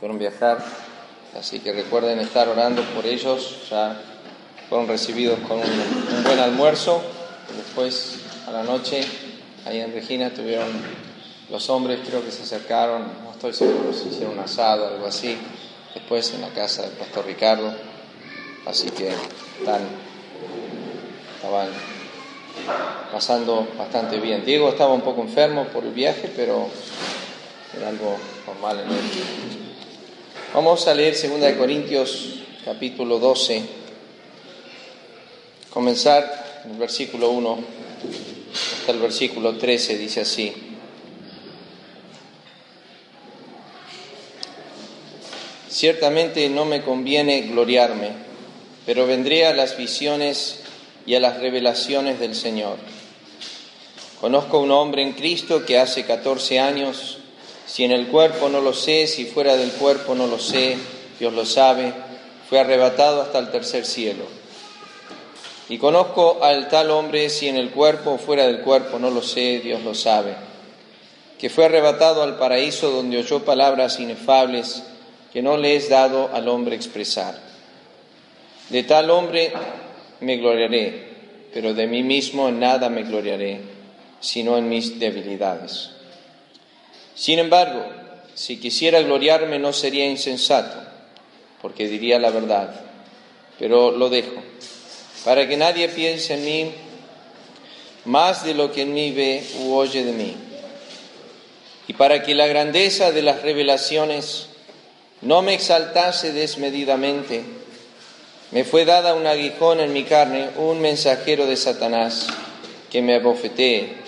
Fueron viajar, así que recuerden estar orando por ellos. Ya fueron recibidos con un, buen almuerzo. Después, a la noche, ahí en Regina tuvieron los hombres, creo que se acercaron, no estoy seguro si hicieron un asado o algo así. Después en la casa del pastor Ricardo. Así que están, estaban pasando bastante bien. Diego estaba un poco enfermo por el viaje, pero era algo normal en él. Vamos a leer 2 Corintios capítulo 12, comenzar en el versículo 1 hasta el versículo 13, dice así. Ciertamente no me conviene gloriarme, pero vendré a las visiones y a las revelaciones del Señor. Conozco un hombre en Cristo que hace 14 años, si en el cuerpo no lo sé, si fuera del cuerpo no lo sé, Dios lo sabe, fue arrebatado hasta el tercer cielo. Y conozco al tal hombre, si en el cuerpo o fuera del cuerpo no lo sé, Dios lo sabe, que fue arrebatado al paraíso donde oyó palabras inefables que no le es dado al hombre expresar. De tal hombre me gloriaré, pero de mí mismo en nada me gloriaré, sino en mis debilidades. Sin embargo, si quisiera gloriarme no sería insensato, porque diría la verdad, pero lo dejo, para que nadie piense en mí más de lo que en mí ve u oye de mí, y para que la grandeza de las revelaciones no me exaltase desmedidamente, me fue dada un aguijón en mi carne, un mensajero de Satanás que me abofetee,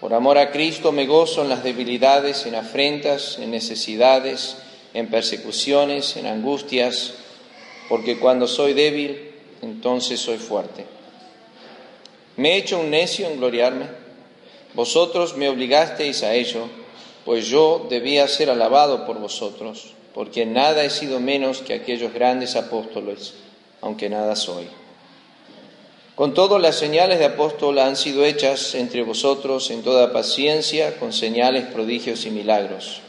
por amor a Cristo me gozo en las debilidades, en afrentas, en necesidades, en persecuciones, en angustias, porque cuando soy débil, entonces soy fuerte. ¿Me he hecho un necio en gloriarme? Vosotros me obligasteis a ello, pues yo debía ser alabado por vosotros, porque nada he sido menos que aquellos grandes apóstoles aunque nada soy. Con todo, las señales de apóstol han sido hechas entre vosotros en toda paciencia, con señales, prodigios y milagros.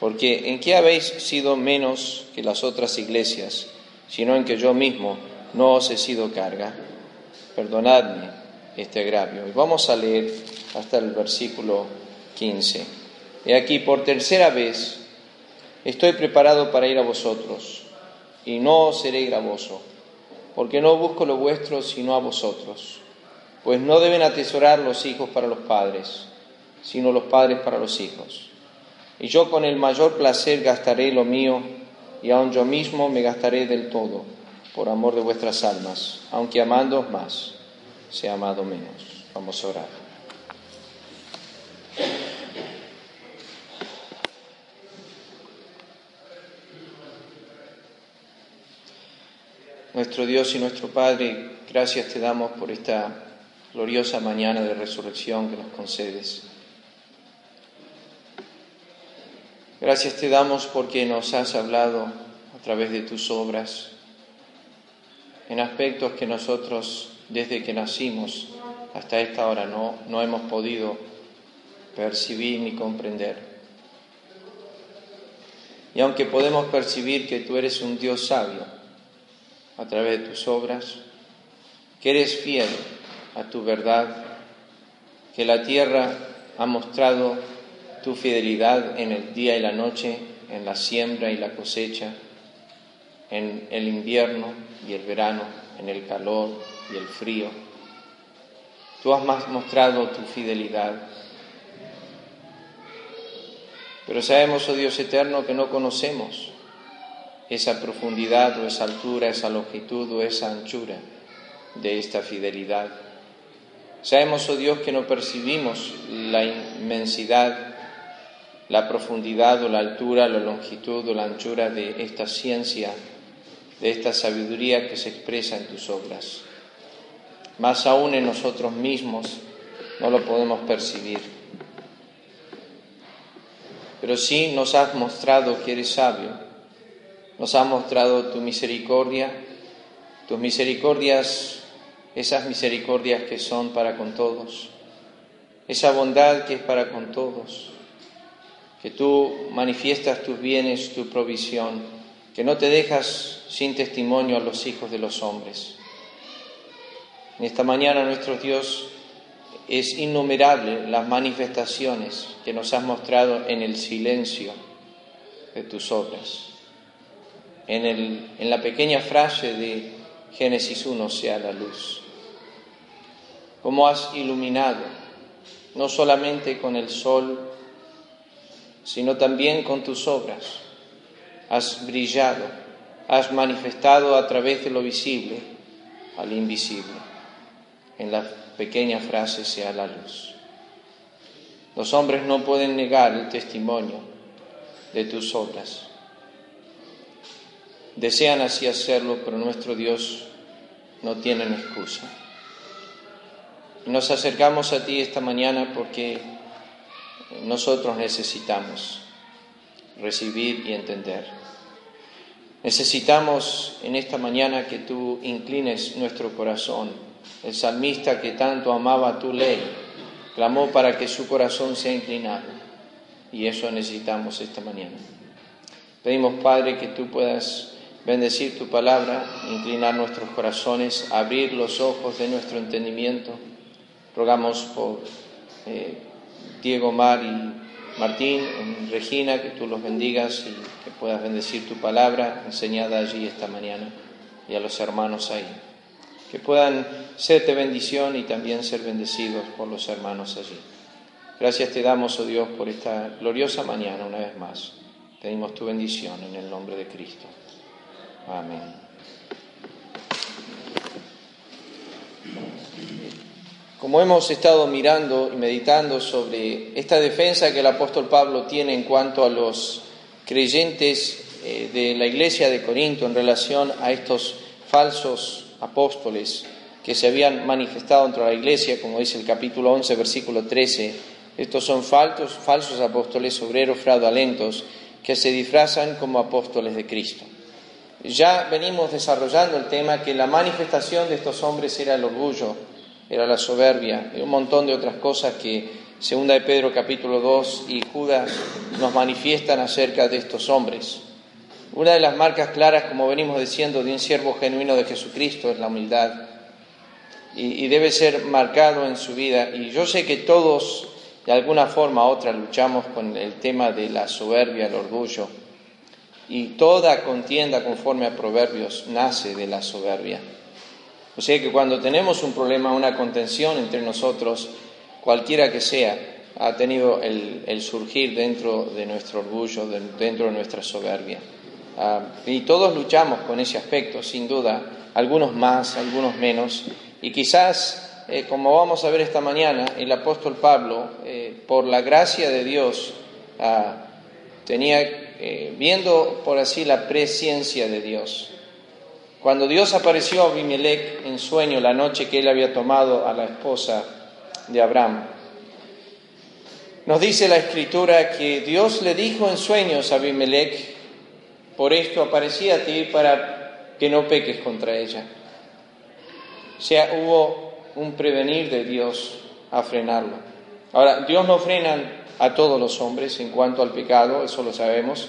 Porque ¿en qué habéis sido menos que las otras iglesias, sino en que yo mismo no os he sido carga? Perdonadme este agravio. Y vamos a leer hasta el versículo 15. He aquí, por tercera vez, estoy preparado para ir a vosotros y no seré gravoso, porque no busco lo vuestro sino a vosotros. Pues no deben atesorar los hijos para los padres, sino los padres para los hijos. Y yo con el mayor placer gastaré lo mío, y aun yo mismo me gastaré del todo, por amor de vuestras almas, aunque amando más, sea amado menos. Vamos a orar. Nuestro Dios y nuestro Padre, gracias te damos por esta gloriosa mañana de resurrección que nos concedes. Gracias te damos porque nos has hablado a través de tus obras en aspectos que nosotros desde que nacimos hasta esta hora no, no hemos podido percibir ni comprender. Y aunque podemos percibir que tú eres un Dios sabio, a través de tus obras, que eres fiel a tu verdad, que la tierra ha mostrado tu fidelidad en el día y la noche, en la siembra y la cosecha, en el invierno y el verano, en el calor y el frío. Tú has mostrado tu fidelidad. Pero sabemos, oh Dios eterno, que no conocemos esa profundidad o esa altura, esa longitud o esa anchura de esta fidelidad. Sabemos, oh Dios, que no percibimos la inmensidad, la profundidad o la altura, la longitud o la anchura de esta ciencia, de esta sabiduría que se expresa en tus obras. Más aún en nosotros mismos no lo podemos percibir. Pero sí nos has mostrado que eres sabio, nos has mostrado tu misericordia, tus misericordias esas misericordias que son para con todos, esa bondad que es para con todos, que tú manifiestas tus bienes, tu provisión, que no te dejas sin testimonio a los hijos de los hombres. En esta mañana nuestro Dios es innumerable las manifestaciones que nos has mostrado en el silencio de tus obras. En, el, en la pequeña frase de Génesis 1, sea la luz cómo has iluminado, no solamente con el sol, sino también con tus obras. Has brillado, has manifestado a través de lo visible al invisible. En la pequeña frase sea la luz. Los hombres no pueden negar el testimonio de tus obras. Desean así hacerlo, pero nuestro Dios no tiene excusa. Nos acercamos a ti esta mañana porque nosotros necesitamos recibir y entender. Necesitamos en esta mañana que tú inclines nuestro corazón. El salmista que tanto amaba tu ley clamó para que su corazón sea inclinado y eso necesitamos esta mañana. Pedimos, Padre, que tú puedas bendecir tu palabra, inclinar nuestros corazones, abrir los ojos de nuestro entendimiento Rogamos por eh, Diego, Mar y Martín, Regina, que tú los bendigas y que puedas bendecir tu palabra enseñada allí esta mañana y a los hermanos ahí. Que puedan serte bendición y también ser bendecidos por los hermanos allí. Gracias te damos, oh Dios, por esta gloriosa mañana una vez más. Pedimos tu bendición en el nombre de Cristo. Amén. Como hemos estado mirando y meditando sobre esta defensa que el apóstol Pablo tiene en cuanto a los creyentes eh, de la iglesia de Corinto en relación a estos falsos apóstoles que se habían manifestado dentro de la iglesia, como dice el capítulo 11, versículo 13, estos son falsos, falsos apóstoles, obreros fraudulentos, que se disfrazan como apóstoles de Cristo. Ya venimos desarrollando el tema que la manifestación de estos hombres era el orgullo, era la soberbia y un montón de otras cosas que Segunda de Pedro capítulo 2 y Judas nos manifiestan acerca de estos hombres. Una de las marcas claras, como venimos diciendo, de un siervo genuino de Jesucristo es la humildad y, y debe ser marcado en su vida. Y yo sé que todos, de alguna forma u otra, luchamos con el tema de la soberbia, el orgullo. Y toda contienda conforme a Proverbios nace de la soberbia. O sea que cuando tenemos un problema, una contención entre nosotros, cualquiera que sea, ha tenido el, surgir dentro de nuestro orgullo, dentro de nuestra soberbia. Ah, y todos luchamos con ese aspecto, sin duda, algunos más, algunos menos. Y quizás, eh, como vamos a ver esta mañana, el apóstol Pablo, eh, por la gracia de Dios, ah, tenía, eh, viendo por así la presciencia de Dios, cuando Dios apareció a Abimelech en sueño la noche que él había tomado a la esposa de Abraham, nos dice la escritura que Dios le dijo en sueños a Abimelech, por esto aparecí a ti para que no peques contra ella. O sea, hubo un prevenir de Dios a frenarlo. Ahora, Dios no frena a todos los hombres en cuanto al pecado, eso lo sabemos,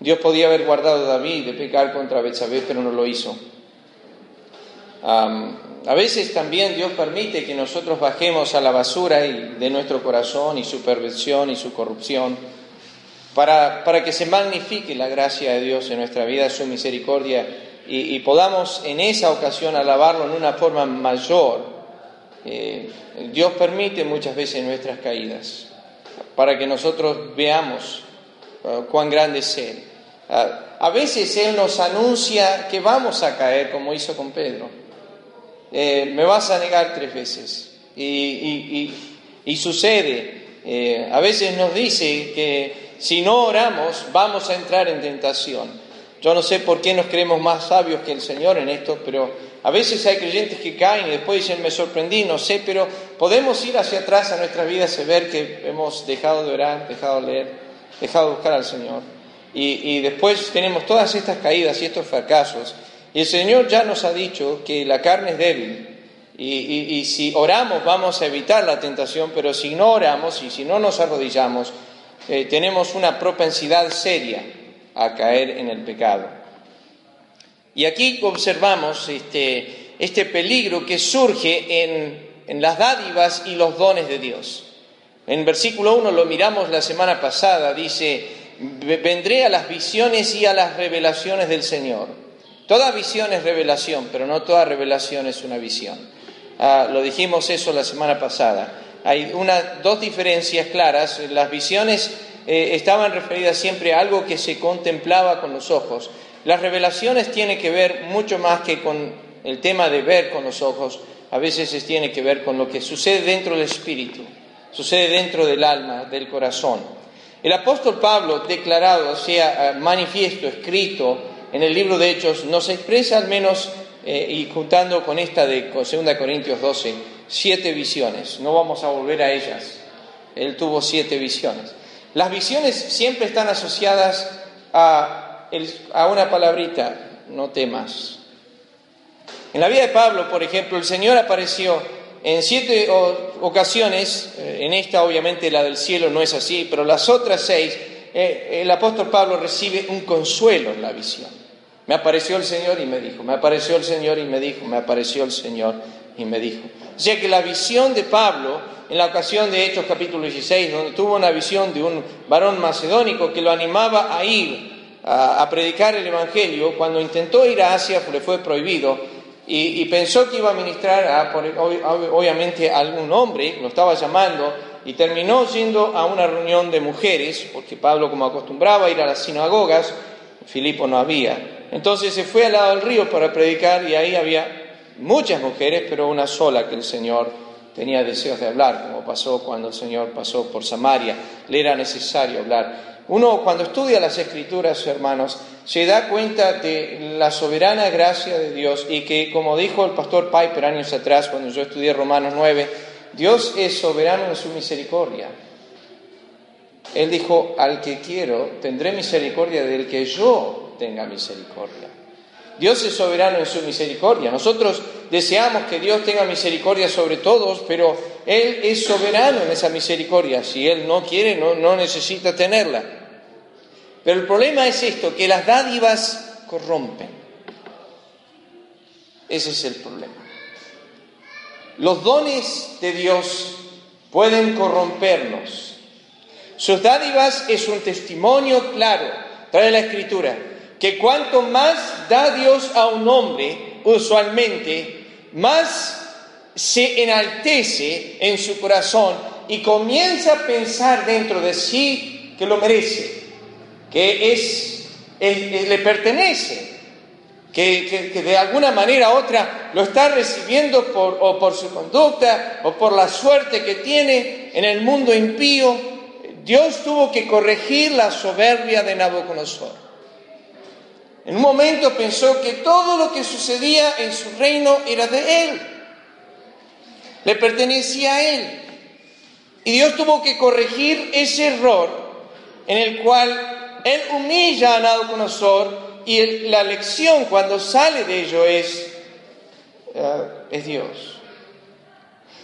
Dios podía haber guardado a David de pecar contra Betsabé, pero no lo hizo. a veces también Dios permite que nosotros bajemos a la basura de nuestro corazón y su perversión y su corrupción para, para que se magnifique la gracia de Dios en nuestra vida, su misericordia, y, podamos en esa ocasión alabarlo en una forma mayor. Eh, Dios permite muchas veces nuestras caídas para que nosotros veamos cuán grande es Él. Uh, a veces Él nos anuncia que vamos a caer, como hizo con Pedro. Eh, me vas a negar tres veces. Y, y sucede. Eh, a veces nos dice que si no oramos vamos a entrar en tentación. Yo no sé por qué nos creemos más sabios que el Señor en esto, pero a veces hay creyentes que caen y después dicen, me sorprendí, no sé, pero podemos ir hacia atrás a nuestras vidas y ver que hemos dejado de orar, dejado de leer, dejado de buscar al Señor. Y, después tenemos todas estas caídas y estos fracasos. Y el Señor ya nos ha dicho que la carne es débil. Y, si oramos vamos a evitar la tentación, pero si no oramos y si no nos arrodillamos, eh, tenemos una propensidad seria a caer en el pecado. Y aquí observamos este, este peligro que surge en, las dádivas y los dones de Dios. En versículo 1 lo miramos la semana pasada, dice, vendré a las visiones y a las revelaciones del Señor. Toda visión es revelación, pero no toda revelación es una visión. Ah, lo dijimos eso la semana pasada. Hay una, dos diferencias claras. Las visiones eh, estaban referidas siempre a algo que se contemplaba con los ojos, las revelaciones tienen que ver mucho más que con el tema de ver con los ojos, a veces tiene que ver con lo que sucede dentro del espíritu, sucede dentro del alma, del corazón. El apóstol Pablo, declarado, sea manifiesto, escrito en el libro de Hechos, nos expresa al menos, eh, y juntando con esta de 2 Corintios 12, siete visiones. No vamos a volver a ellas. Él tuvo siete visiones. Las visiones siempre están asociadas a a una palabrita, no temas. En la vida de Pablo, por ejemplo, el Señor apareció en siete ocasiones, eh, en esta obviamente la del cielo no es así, pero las otras seis, eh, el apóstol Pablo recibe un consuelo en la visión. Me apareció el Señor y me dijo, me apareció el Señor y me dijo, me apareció el Señor y me dijo. O sea que la visión de Pablo, en la ocasión de Hechos capítulo 16, donde tuvo una visión de un varón macedónico que lo animaba a ir a, predicar el Evangelio, cuando intentó ir a Asia le fue prohibido y, pensó que iba a ministrar a, obviamente a algún hombre, lo estaba llamando, y terminó yendo a una reunión de mujeres, porque Pablo como acostumbraba ir a las sinagogas, Filipo no había. Entonces se fue al lado del río para predicar y ahí había muchas mujeres, pero una sola que el Señor tenía deseos de hablar, como pasó cuando el Señor pasó por Samaria, le era necesario hablar. Uno cuando estudia las escrituras, hermanos, se da cuenta de la soberana gracia de Dios y que, como dijo el pastor Piper años atrás, cuando yo estudié Romanos 9, Dios es soberano en su misericordia. Él dijo, al que quiero, tendré misericordia del que yo tenga misericordia. Dios es soberano en su misericordia. Nosotros deseamos que Dios tenga misericordia sobre todos, pero Él es soberano en esa misericordia. Si Él no quiere, no, no necesita tenerla. Pero el problema es esto, que las dádivas corrompen. Ese es el problema. Los dones de Dios pueden corrompernos. Sus dádivas es un testimonio claro, trae la escritura, que cuanto más da Dios a un hombre, usualmente, más se enaltece en su corazón y comienza a pensar dentro de sí que lo merece que es, le pertenece, que, de alguna manera u otra lo está recibiendo por, o por su conducta o por la suerte que tiene en el mundo impío, Dios tuvo que corregir la soberbia de Nabucodonosor. En un momento pensó que todo lo que sucedía en su reino era de él, le pertenecía a él. Y Dios tuvo que corregir ese error en el cual él humilla a Nabucodonosor y la lección cuando sale de ello es, eh, es Dios.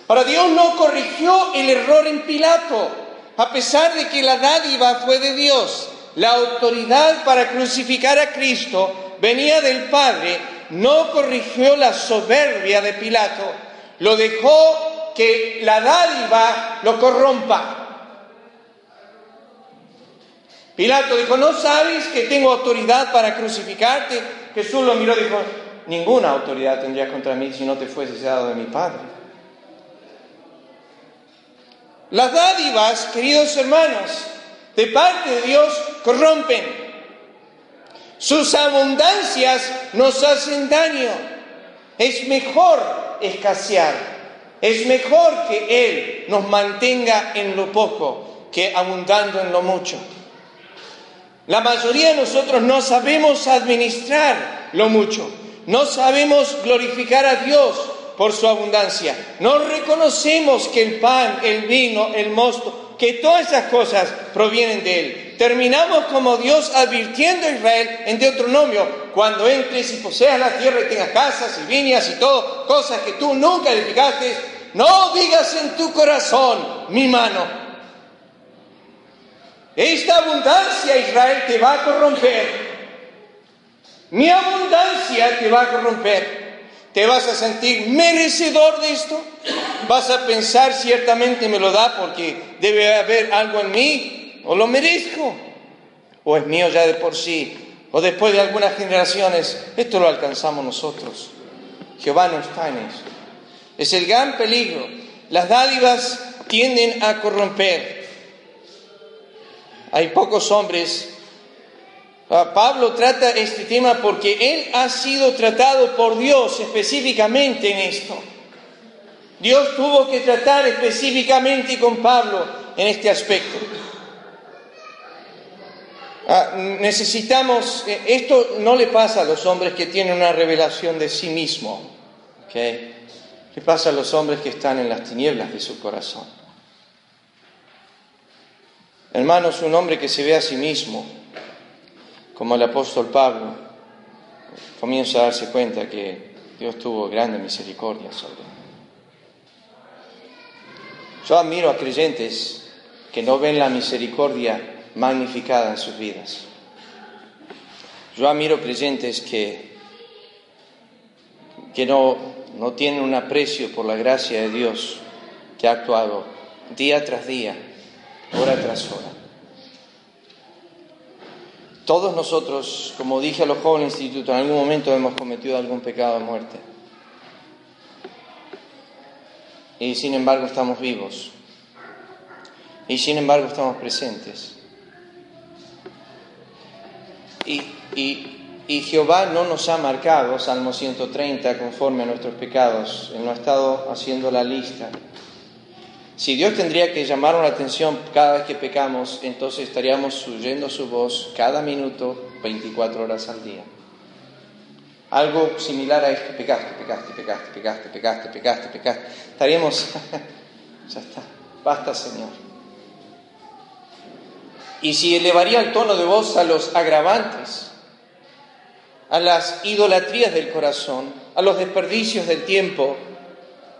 Ahora, Dios no corrigió el error en Pilato, a pesar de que la dádiva fue de Dios. La autoridad para crucificar a Cristo venía del Padre, no corrigió la soberbia de Pilato, lo dejó que la dádiva lo corrompa. Pilato dijo, ¿no sabes que tengo autoridad para crucificarte? Jesús lo miró y dijo, ninguna autoridad tendrías contra mí si no te fuese dado de mi Padre. Las dádivas, queridos hermanos, de parte de Dios corrompen. Sus abundancias nos hacen daño. Es mejor escasear. Es mejor que Él nos mantenga en lo poco que abundando en lo mucho. La mayoría de nosotros no sabemos administrar lo mucho. No sabemos glorificar a Dios por su abundancia. No reconocemos que el pan, el vino, el mosto, que todas esas cosas provienen de Él. Terminamos como Dios advirtiendo a Israel en Deuteronomio, cuando entres y poseas la tierra y tengas casas y viñas y todo, cosas que tú nunca edificaste, no digas en tu corazón, mi mano. Esta abundancia, Israel, te va a corromper. Mi abundancia te va a corromper. ¿Te vas a sentir merecedor de esto? ¿Vas a pensar ciertamente me lo da porque debe haber algo en mí? ¿O lo merezco? ¿O es mío ya de por sí? ¿O después de algunas generaciones? Esto lo alcanzamos nosotros. Jehová no está en eso. Es el gran peligro. Las dádivas tienden a corromper. Hay pocos hombres Ah, Pablo trata este tema porque él ha sido tratado por Dios específicamente en esto. Dios tuvo que tratar específicamente con Pablo en este aspecto. Ah, necesitamos, eh, esto no le pasa a los hombres que tienen una revelación de sí mismo, ¿okay? ¿Qué pasa a los hombres que están en las tinieblas de su corazón? Hermanos, un hombre que se ve a sí mismo, como el apóstol Pablo, comienza a darse cuenta que Dios tuvo grande misericordia sobre él. Yo admiro a creyentes que no ven la misericordia magnificada en sus vidas. Yo admiro creyentes que, que no, no tienen un aprecio por la gracia de Dios que ha actuado día tras día, hora tras hora. Todos nosotros, como dije a los jóvenes del instituto, en algún momento hemos cometido algún pecado de muerte. Y sin embargo estamos vivos. Y sin embargo estamos presentes. Y, y Jehová no nos ha marcado, Salmo 130, conforme a nuestros pecados. Él no ha estado haciendo la lista. Si Dios tendría que llamar la atención cada vez que pecamos, entonces estaríamos oyendo su voz cada minuto, 24 horas al día. Algo similar a esto, pecaste, pecaste, pecaste, pecaste, pecaste, pecaste, pecaste. Estaríamos, ya está, basta Señor. Y si elevaría el tono de voz a los agravantes, a las idolatrías del corazón, a los desperdicios del tiempo,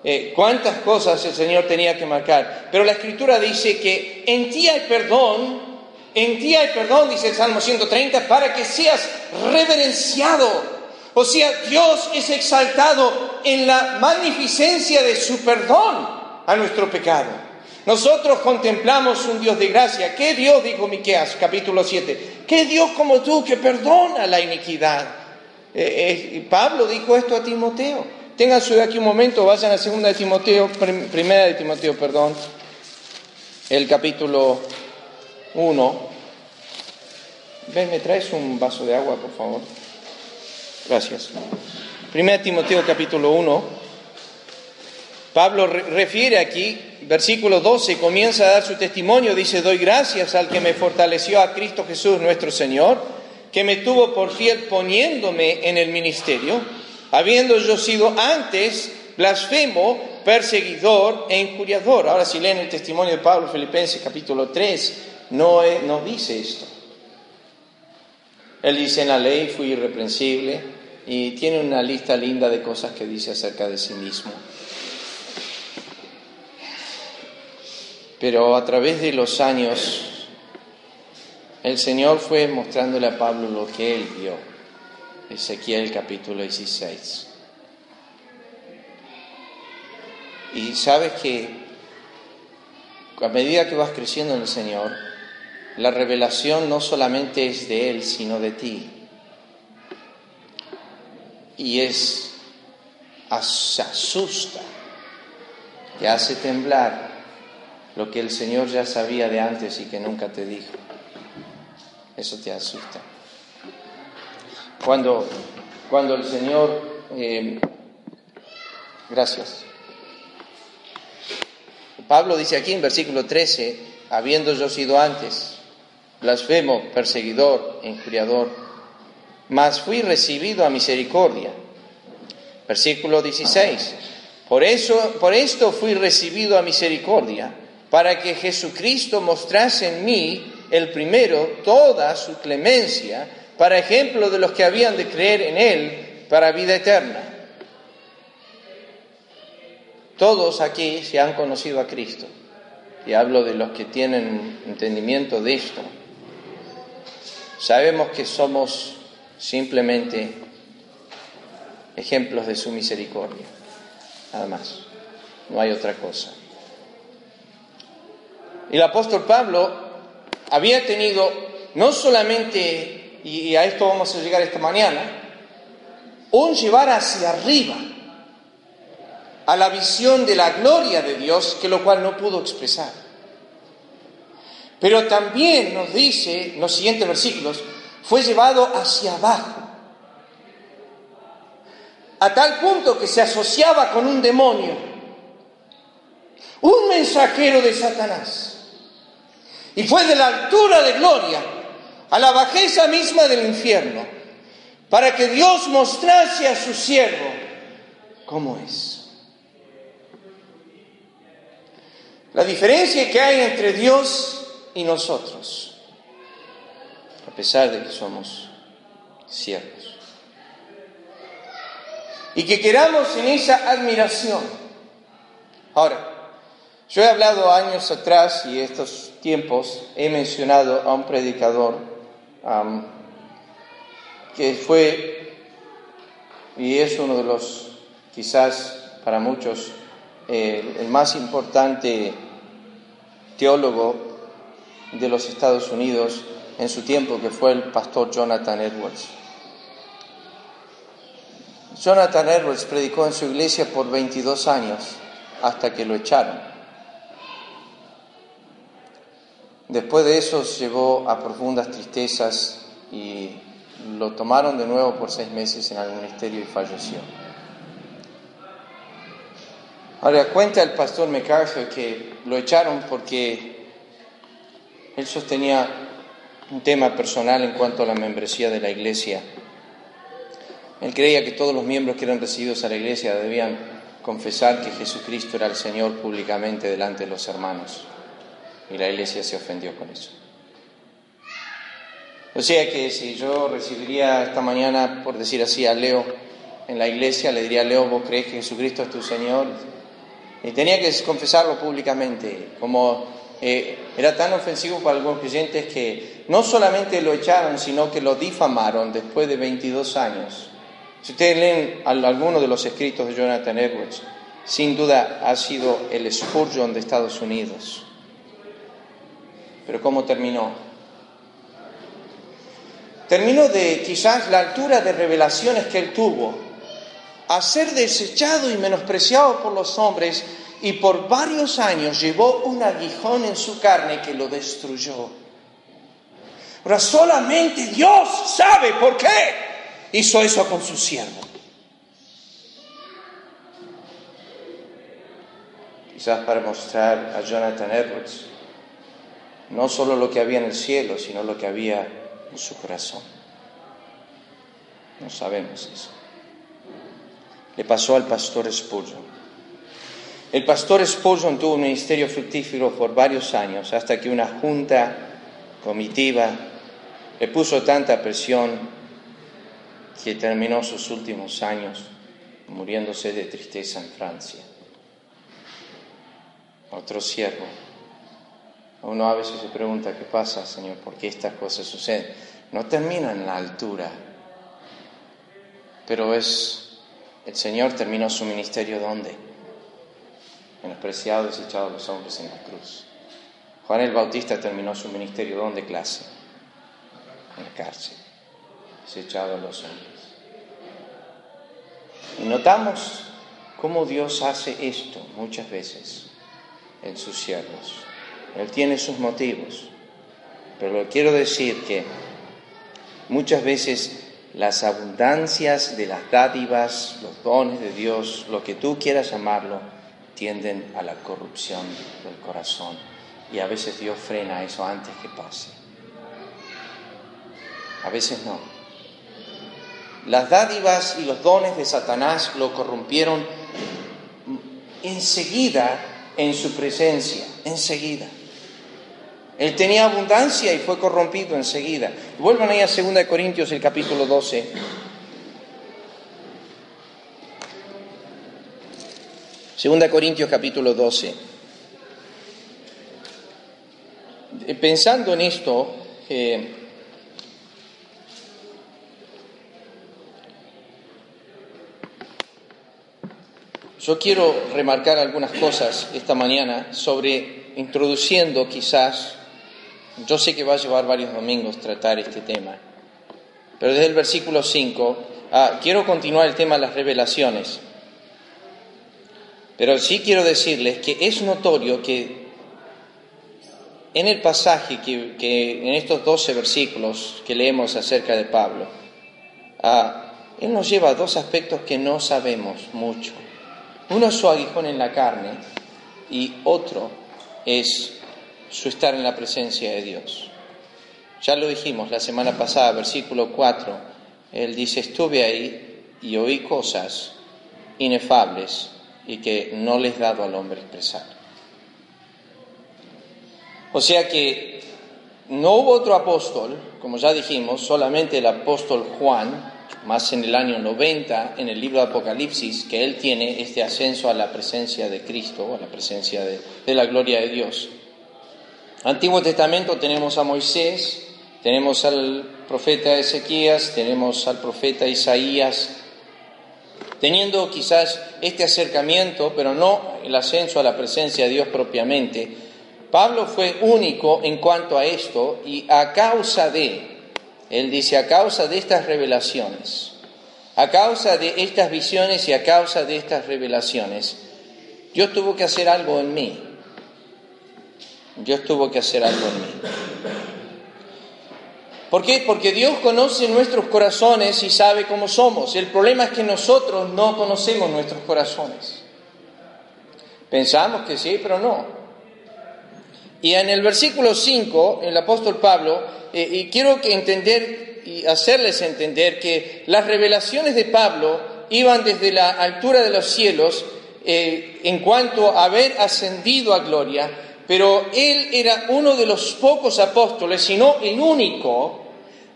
eh, cuántas cosas el Señor tenía que marcar. Pero la Escritura dice que en ti hay perdón, en ti hay perdón, dice el Salmo 130, para que seas reverenciado. O sea, Dios es exaltado en la magnificencia de su perdón a nuestro pecado. Nosotros contemplamos un Dios de gracia. ¿Qué Dios, dijo Miqueas, capítulo 7? ¿Qué Dios como tú que perdona la iniquidad? Eh, eh, Pablo dijo esto a Timoteo. Tengan su aquí un momento, vayan a segunda de Timoteo, primera de Timoteo, perdón, el capítulo 1. Ven, ¿me traes un vaso de agua, por favor? Gracias. Primera de Timoteo, capítulo 1. Pablo refiere aquí, versículo 12, comienza a dar su testimonio, dice, doy gracias al que me fortaleció a Cristo Jesús nuestro Señor, que me tuvo por fiel poniéndome en el ministerio habiendo yo sido antes blasfemo, perseguidor e injuriador. Ahora si leen el testimonio de Pablo Filipenses capítulo 3, no, no dice esto. Él dice en la ley fui irreprensible y tiene una lista linda de cosas que dice acerca de sí mismo. Pero a través de los años, el Señor fue mostrándole a Pablo lo que él vio. Ezequiel capítulo 16. Y sabes que a medida que vas creciendo en el Señor, la revelación no solamente es de Él, sino de ti. Y es, asusta, te hace temblar lo que el Señor ya sabía de antes y que nunca te dijo. Eso te asusta. Cuando, cuando el Señor, eh, gracias. Pablo dice aquí en versículo 13, habiendo yo sido antes blasfemo, perseguidor, injuriador, mas fui recibido a misericordia. Versículo 16. Por eso, por esto fui recibido a misericordia, para que Jesucristo mostrase en mí el primero toda su clemencia, para ejemplo de los que habían de creer en él para vida eterna. Todos aquí se han conocido a Cristo, y hablo de los que tienen entendimiento de esto. Sabemos que somos simplemente ejemplos de su misericordia, nada más, no hay otra cosa. El apóstol Pablo había tenido no solamente, y a esto vamos a llegar esta mañana, un llevar hacia arriba a la visión de la gloria de Dios, que lo cual no pudo expresar. Pero también nos dice en los siguientes versículos, fue llevado hacia abajo, a tal punto que se asociaba con un demonio, un mensajero de Satanás. Y fue de la altura de gloria a la bajeza misma del infierno, para que Dios mostrase a su siervo cómo es. La diferencia que hay entre Dios y nosotros, a pesar de que somos siervos. Y que queramos en esa admiración. Ahora, yo he hablado años atrás y estos tiempos he mencionado a un predicador que fue y es uno de los, quizás para muchos, el más importante teólogo de los Estados Unidos en su tiempo, que fue el pastor Jonathan Edwards. Jonathan Edwards predicó en su iglesia por 22 años hasta que lo echaron. Después de eso llegó a profundas tristezas y lo tomaron de nuevo por seis meses en el ministerio y falleció. Ahora cuenta el pastor MacArthur que lo echaron porque él sostenía un tema personal en cuanto a la membresía de la iglesia. Él creía que todos los miembros que eran recibidos a la iglesia debían confesar que Jesucristo era el Señor públicamente delante de los hermanos. Y la iglesia se ofendió con eso. O sea que si yo recibiría esta mañana, por decir así, a Leo en la iglesia, le diría a Leo, ¿vos crees que Jesucristo es tu Señor? Y tenía que confesarlo públicamente, como eh, era tan ofensivo para algunos creyentes que no solamente lo echaron, sino que lo difamaron después de 22 años. Si ustedes leen alguno de los escritos de Jonathan Edwards, sin duda ha sido el Spurgeon de Estados Unidos. Pero ¿cómo terminó? Terminó de quizás la altura de revelaciones que él tuvo, a ser desechado y menospreciado por los hombres y por varios años llevó un aguijón en su carne que lo destruyó. Ahora solamente Dios sabe por qué hizo eso con su siervo. Quizás para mostrar a Jonathan Edwards no solo lo que había en el cielo, sino lo que había en su corazón. No sabemos eso. Le pasó al pastor Spurgeon. El pastor Spurgeon tuvo un ministerio fructífero por varios años, hasta que una junta comitiva le puso tanta presión que terminó sus últimos años muriéndose de tristeza en Francia. Otro siervo. Uno a veces se pregunta, ¿qué pasa, Señor? ¿Por qué estas cosas suceden? No termina en la altura, pero es, el Señor terminó su ministerio ¿dónde? menospreciado desechado los hombres en la cruz. Juan el Bautista terminó su ministerio ¿dónde clase? En la cárcel, desechado a los hombres. Y notamos cómo Dios hace esto muchas veces en sus siervos. Él tiene sus motivos, pero quiero decir que muchas veces las abundancias de las dádivas, los dones de Dios, lo que tú quieras llamarlo, tienden a la corrupción del corazón. Y a veces Dios frena eso antes que pase. A veces no. Las dádivas y los dones de Satanás lo corrompieron enseguida en su presencia, enseguida. Él tenía abundancia y fue corrompido enseguida. Vuelvan ahí a 2 Corintios, el capítulo 12. Segunda Corintios capítulo 12. Eh, pensando en esto, eh, yo quiero remarcar algunas cosas esta mañana sobre introduciendo quizás yo sé que va a llevar varios domingos tratar este tema, pero desde el versículo 5 ah, quiero continuar el tema de las revelaciones. Pero sí quiero decirles que es notorio que en el pasaje que, en estos 12 versículos que leemos acerca de Pablo, ah, él nos lleva a dos aspectos que no sabemos mucho. Uno es su aguijón en la carne y otro es su estar en la presencia de Dios. Ya lo dijimos la semana pasada, versículo 4, él dice, estuve ahí y oí cosas inefables y que no les dado al hombre expresar. O sea que no hubo otro apóstol, como ya dijimos, solamente el apóstol Juan, más en el año 90, en el libro de Apocalipsis, que él tiene este ascenso a la presencia de Cristo, a la presencia de la gloria de Dios. Antiguo Testamento tenemos a Moisés, tenemos al profeta Ezequías, tenemos al profeta Isaías, teniendo quizás este acercamiento, pero no el ascenso a la presencia de Dios propiamente. Pablo fue único en cuanto a esto y a causa de, él dice, a causa de estas revelaciones, a causa de estas visiones y a causa de estas revelaciones, Dios tuvo que hacer algo en mí. Dios tuvo que hacer algo en mí. ¿Por qué? Porque Dios conoce nuestros corazones y sabe cómo somos. El problema es que nosotros no conocemos nuestros corazones. Pensamos que sí, pero no. Y en el versículo 5, el apóstol Pablo, eh, y quiero que entender y hacerles entender que las revelaciones de Pablo iban desde la altura de los cielos eh, en cuanto a haber ascendido a gloria pero él era uno de los pocos apóstoles, si no el único,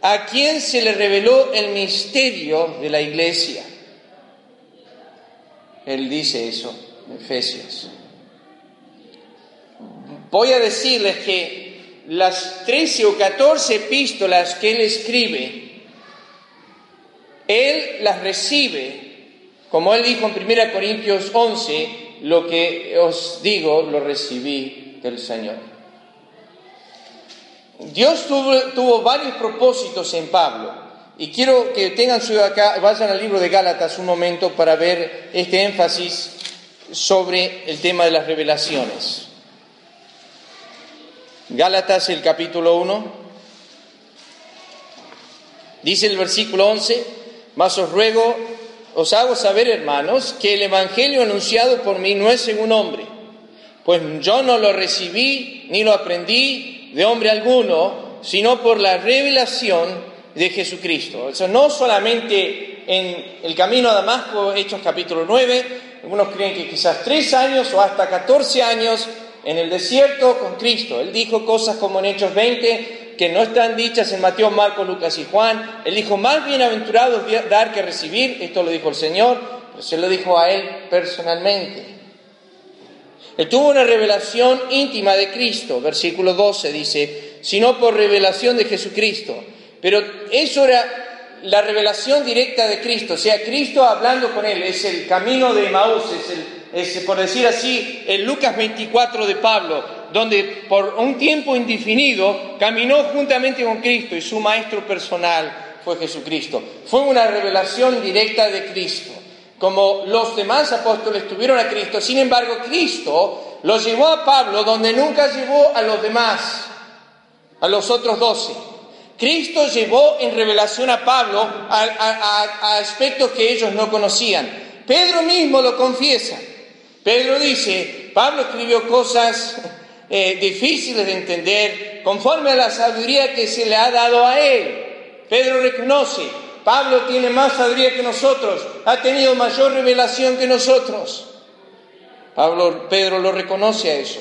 a quien se le reveló el misterio de la iglesia. Él dice eso en Efesios. Voy a decirles que las 13 o 14 epístolas que él escribe, él las recibe, como él dijo en 1 Corintios 11, lo que os digo lo recibí del Señor. Dios tuvo, varios propósitos en Pablo y quiero que tengan su acá, vayan al libro de Gálatas un momento para ver este énfasis sobre el tema de las revelaciones. Gálatas el capítulo 1. Dice el versículo 11, mas os ruego, os hago saber, hermanos, que el Evangelio anunciado por mí no es según hombre pues yo no lo recibí ni lo aprendí de hombre alguno, sino por la revelación de Jesucristo. No solamente en el camino a Damasco, Hechos capítulo 9, algunos creen que quizás tres años o hasta 14 años en el desierto con Cristo. Él dijo cosas como en Hechos 20 que no están dichas en Mateo, Marcos, Lucas y Juan. Él dijo, más bienaventurado dar que recibir, esto lo dijo el Señor, pero se lo dijo a él personalmente. Él tuvo una revelación íntima de Cristo, versículo 12 dice, sino por revelación de Jesucristo. Pero eso era la revelación directa de Cristo, o sea, Cristo hablando con él, es el camino de Maús, es, el, por decir así, el Lucas 24 de Pablo, donde por un tiempo indefinido caminó juntamente con Cristo y su maestro personal fue Jesucristo. Fue una revelación directa de Cristo. Como los demás apóstoles tuvieron a Cristo, sin embargo Cristo los llevó a Pablo donde nunca llevó a los demás, a los otros doce. Cristo llevó en revelación a Pablo a, aspectos que ellos no conocían. Pedro mismo lo confiesa. Pedro dice, Pablo escribió cosas eh, difíciles de entender conforme a la sabiduría que se le ha dado a él. Pedro reconoce, Pablo tiene más sabiduría que nosotros, ha tenido mayor revelación que nosotros. Pablo, Pedro lo reconoce a eso.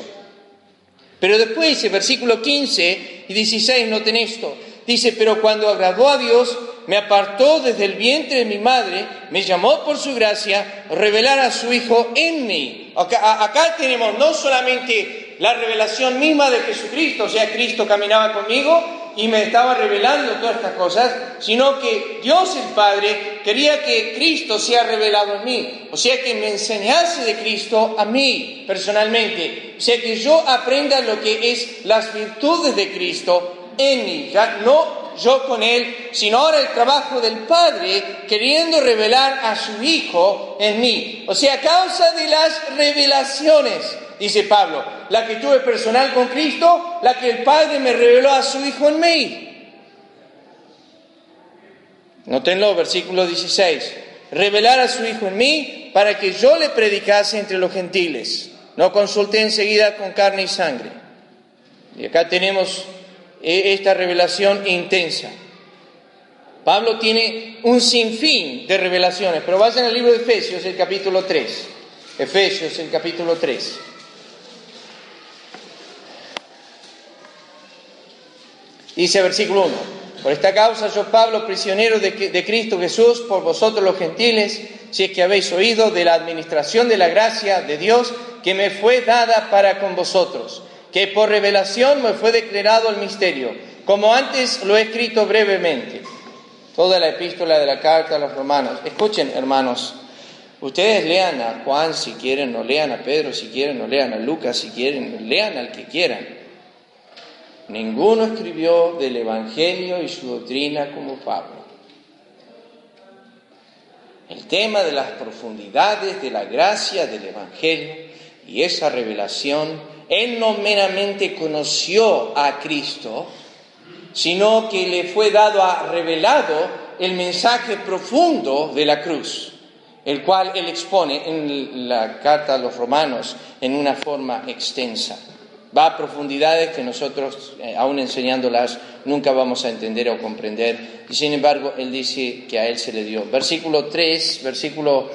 Pero después dice, versículo 15 y 16, noten esto, dice, pero cuando agradó a Dios, me apartó desde el vientre de mi madre, me llamó por su gracia, revelar a su Hijo en mí. Acá, acá tenemos no solamente la revelación misma de Jesucristo, o sea, Cristo caminaba conmigo, y me estaba revelando todas estas cosas, sino que Dios el Padre quería que Cristo sea revelado en mí, o sea que me enseñase de Cristo a mí personalmente, o sea que yo aprenda lo que es las virtudes de Cristo en mí, ya no yo con Él, sino ahora el trabajo del Padre queriendo revelar a su Hijo en mí, o sea, a causa de las revelaciones dice Pablo, la que tuve personal con Cristo, la que el Padre me reveló a su Hijo en mí. Notenlo, versículo 16. Revelar a su Hijo en mí para que yo le predicase entre los gentiles. No consulté enseguida con carne y sangre. Y acá tenemos eh, esta revelación intensa. Pablo tiene un sinfín de revelaciones, pero vayan al libro de Efesios, el capítulo 3. Efesios, el capítulo 3. Dice versículo 1, por esta causa yo Pablo, prisionero de, de, Cristo Jesús, por vosotros los gentiles, si es que habéis oído de la administración de la gracia de Dios que me fue dada para con vosotros, que por revelación me fue declarado el misterio, como antes lo he escrito brevemente. Toda la epístola de la carta a los romanos. Escuchen, hermanos, ustedes lean a Juan si quieren, o lean a Pedro si quieren, o lean a Lucas si quieren, lean al que quieran. Ninguno escribió del Evangelio y su doctrina como Pablo. El tema de las profundidades de la gracia del Evangelio y esa revelación, él no meramente conoció a Cristo, sino que le fue dado a revelado el mensaje profundo de la cruz, el cual él expone en la carta a los romanos en una forma extensa va a profundidades que nosotros, eh, aún enseñándolas, nunca vamos a entender o comprender. Y sin embargo, Él dice que a Él se le dio. Versículo 3, versículo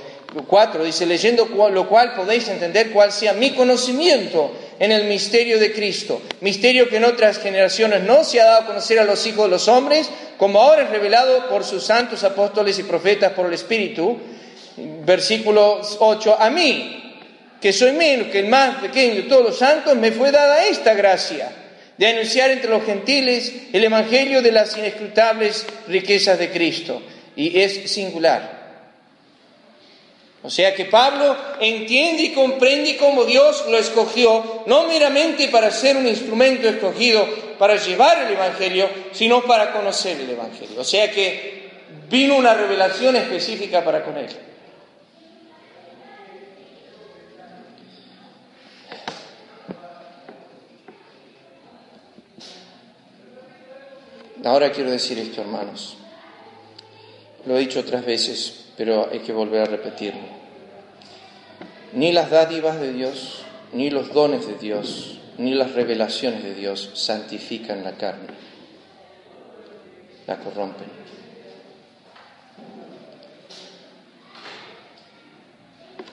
4, dice, leyendo lo cual podéis entender cuál sea mi conocimiento en el misterio de Cristo, misterio que en otras generaciones no se ha dado a conocer a los hijos de los hombres, como ahora es revelado por sus santos apóstoles y profetas por el Espíritu. Versículo 8, a mí, que soy menos que el más pequeño de todos los santos, me fue dada esta gracia de anunciar entre los gentiles el Evangelio de las inescrutables riquezas de Cristo. Y es singular. O sea que Pablo entiende y comprende cómo Dios lo escogió, no meramente para ser un instrumento escogido para llevar el Evangelio, sino para conocer el Evangelio. O sea que vino una revelación específica para con él. Ahora quiero decir esto, hermanos. Lo he dicho otras veces, pero hay que volver a repetirlo. Ni las dádivas de Dios, ni los dones de Dios, ni las revelaciones de Dios santifican la carne, la corrompen.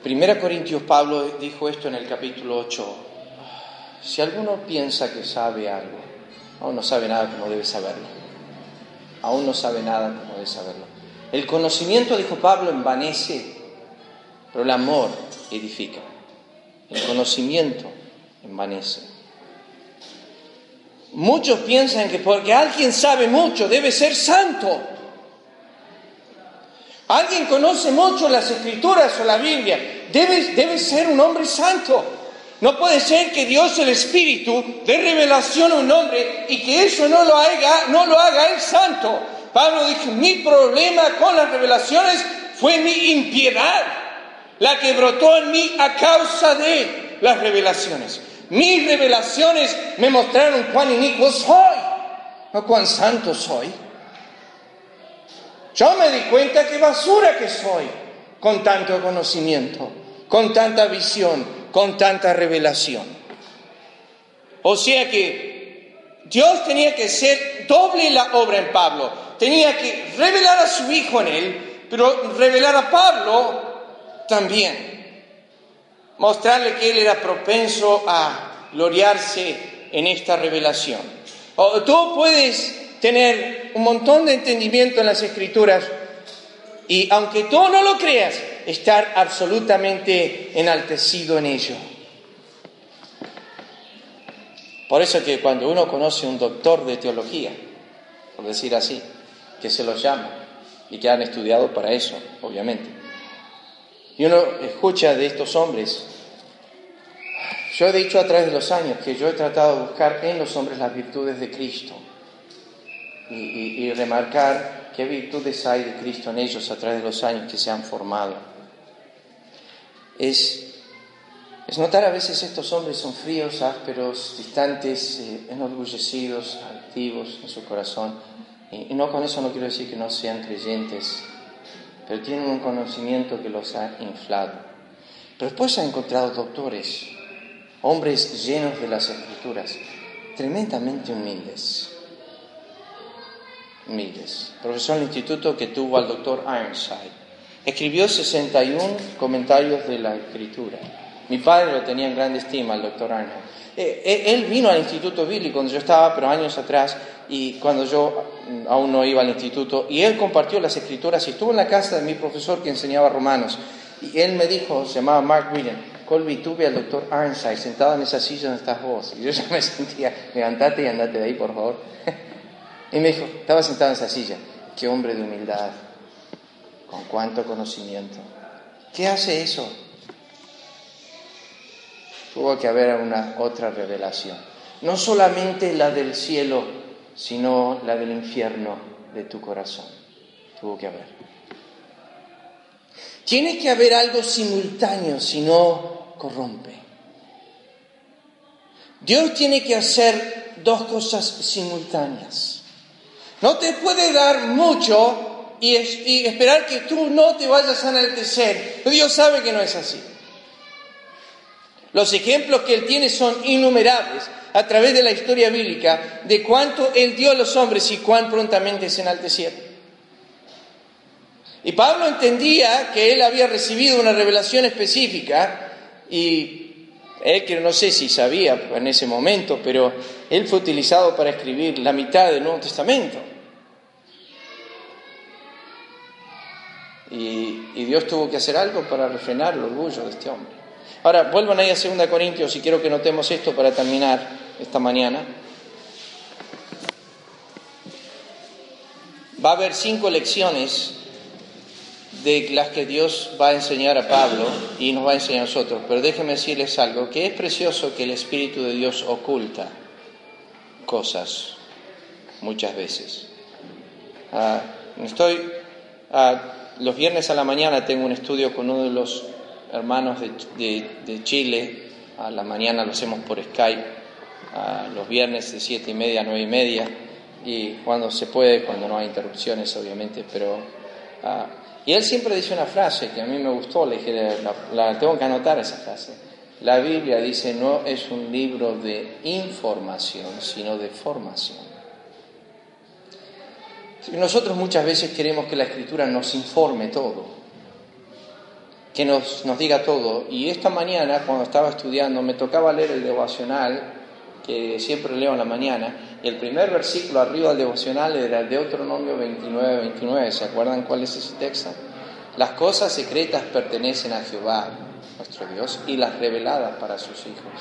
Primera Corintios Pablo dijo esto en el capítulo 8. Si alguno piensa que sabe algo, aún no sabe nada como debe saberlo aún no sabe nada como de saberlo. El conocimiento, dijo Pablo, envanece, pero el amor edifica. El conocimiento envanece. Muchos piensan que porque alguien sabe mucho debe ser santo. Alguien conoce mucho las escrituras o la Biblia, debe, debe ser un hombre santo. No puede ser que Dios el Espíritu dé revelación a un hombre y que eso no lo haga, no lo haga el santo. Pablo dijo, mi problema con las revelaciones fue mi impiedad, la que brotó en mí a causa de las revelaciones. Mis revelaciones me mostraron cuán inicuo soy, no cuán santo soy. Yo me di cuenta qué basura que soy con tanto conocimiento, con tanta visión, con tanta revelación. O sea que Dios tenía que ser doble la obra en Pablo. Tenía que revelar a su Hijo en él, pero revelar a Pablo también. Mostrarle que él era propenso a gloriarse en esta revelación. O tú puedes tener un montón de entendimiento en las escrituras y aunque tú no lo creas, estar absolutamente enaltecido en ello. Por eso que cuando uno conoce un doctor de teología, por decir así, que se los llama y que han estudiado para eso, obviamente, y uno escucha de estos hombres, yo he dicho a través de los años que yo he tratado de buscar en los hombres las virtudes de Cristo y, y remarcar qué virtudes hay de Cristo en ellos a través de los años que se han formado es, es notar a veces estos hombres son fríos, ásperos, distantes, eh, enorgullecidos, altivos en su corazón. Y, no con eso no quiero decir que no sean creyentes, pero tienen un conocimiento que los ha inflado. Pero después ha encontrado doctores, hombres llenos de las escrituras, tremendamente humildes. Humildes. Profesor del instituto que tuvo al doctor Ironside Escribió 61 comentarios de la escritura. Mi padre lo tenía en gran estima, el doctor Arnold. Eh, eh, él vino al instituto bíblico cuando yo estaba, pero años atrás, y cuando yo mm, aún no iba al instituto, y él compartió las escrituras y estuvo en la casa de mi profesor que enseñaba romanos. Y él me dijo, se llamaba Mark William, Colby, tuve al doctor Ironside sentado en esa silla donde estás vos. Y yo ya me sentía, levantate y andate de ahí, por favor. y me dijo, estaba sentado en esa silla, qué hombre de humildad con cuánto conocimiento. ¿Qué hace eso? Tuvo que haber una otra revelación. No solamente la del cielo, sino la del infierno de tu corazón. Tuvo que haber. Tiene que haber algo simultáneo, si no corrompe. Dios tiene que hacer dos cosas simultáneas. No te puede dar mucho y, esperar que tú no te vayas a enaltecer. Dios sabe que no es así. Los ejemplos que Él tiene son innumerables a través de la historia bíblica de cuánto Él dio a los hombres y cuán prontamente se enaltecieron. Y Pablo entendía que Él había recibido una revelación específica y él que no sé si sabía en ese momento, pero Él fue utilizado para escribir la mitad del Nuevo Testamento. Y, Dios tuvo que hacer algo para refrenar el orgullo de este hombre. Ahora, vuelvan ahí a 2 Corintios y quiero que notemos esto para terminar esta mañana. Va a haber cinco lecciones de las que Dios va a enseñar a Pablo y nos va a enseñar a nosotros. Pero déjenme decirles algo, que es precioso que el Espíritu de Dios oculta cosas muchas veces. Ah, estoy ah, los viernes a la mañana tengo un estudio con uno de los hermanos de, Chile. A la mañana lo hacemos por Skype. Los viernes de siete y media a nueve y media. Y cuando se puede, cuando no hay interrupciones, obviamente. Pero, ah, y él siempre dice una frase que a mí me gustó. Le dije, la tengo que anotar esa frase. La Biblia dice, no es un libro de información, sino de formación. Nosotros muchas veces queremos que la escritura nos informe todo, que nos, nos diga todo. Y esta mañana, cuando estaba estudiando, me tocaba leer el devocional, que siempre leo en la mañana, y el primer versículo arriba del devocional era el Deuteronomio 29, 29. ¿Se acuerdan cuál es ese texto? Las cosas secretas pertenecen a Jehová, nuestro Dios, y las reveladas para sus hijos.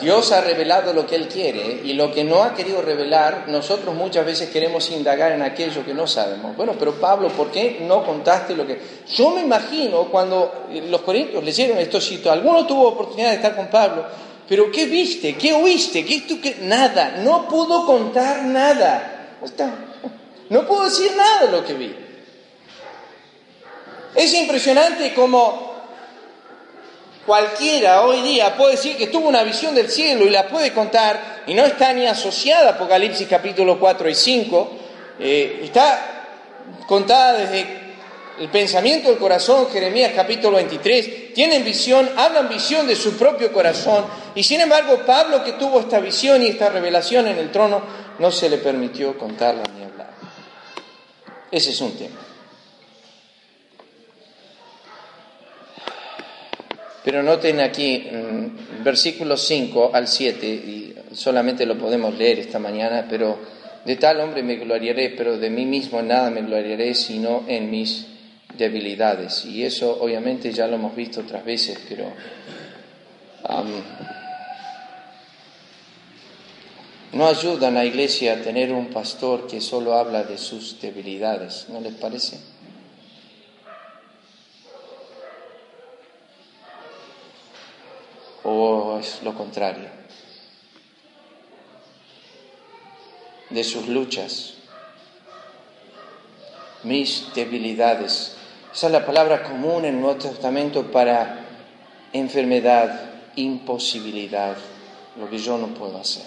Dios ha revelado lo que Él quiere y lo que no ha querido revelar, nosotros muchas veces queremos indagar en aquello que no sabemos. Bueno, pero Pablo, ¿por qué no contaste lo que... Yo me imagino cuando los corintios leyeron esto, sitios, alguno tuvo oportunidad de estar con Pablo, pero ¿qué viste? ¿Qué oíste? ¿Qué? ¿Qué? Nada, no pudo contar nada. No pudo decir nada de lo que vi. Es impresionante como Cualquiera hoy día puede decir que tuvo una visión del cielo y la puede contar y no está ni asociada a Apocalipsis capítulo 4 y 5, eh, está contada desde el pensamiento del corazón, Jeremías capítulo 23, tienen visión, hablan visión de su propio corazón y sin embargo Pablo que tuvo esta visión y esta revelación en el trono no se le permitió contarla ni hablar. Ese es un tema. Pero noten aquí, mm, versículos 5 al 7, y solamente lo podemos leer esta mañana, pero de tal hombre me gloriaré, pero de mí mismo nada me gloriaré, sino en mis debilidades. Y eso obviamente ya lo hemos visto otras veces, pero no ayuda a la iglesia a tener un pastor que solo habla de sus debilidades, ¿no les parece? O es lo contrario? De sus luchas, mis debilidades. Esa es la palabra común en el Nuevo Testamento para enfermedad, imposibilidad, lo que yo no puedo hacer.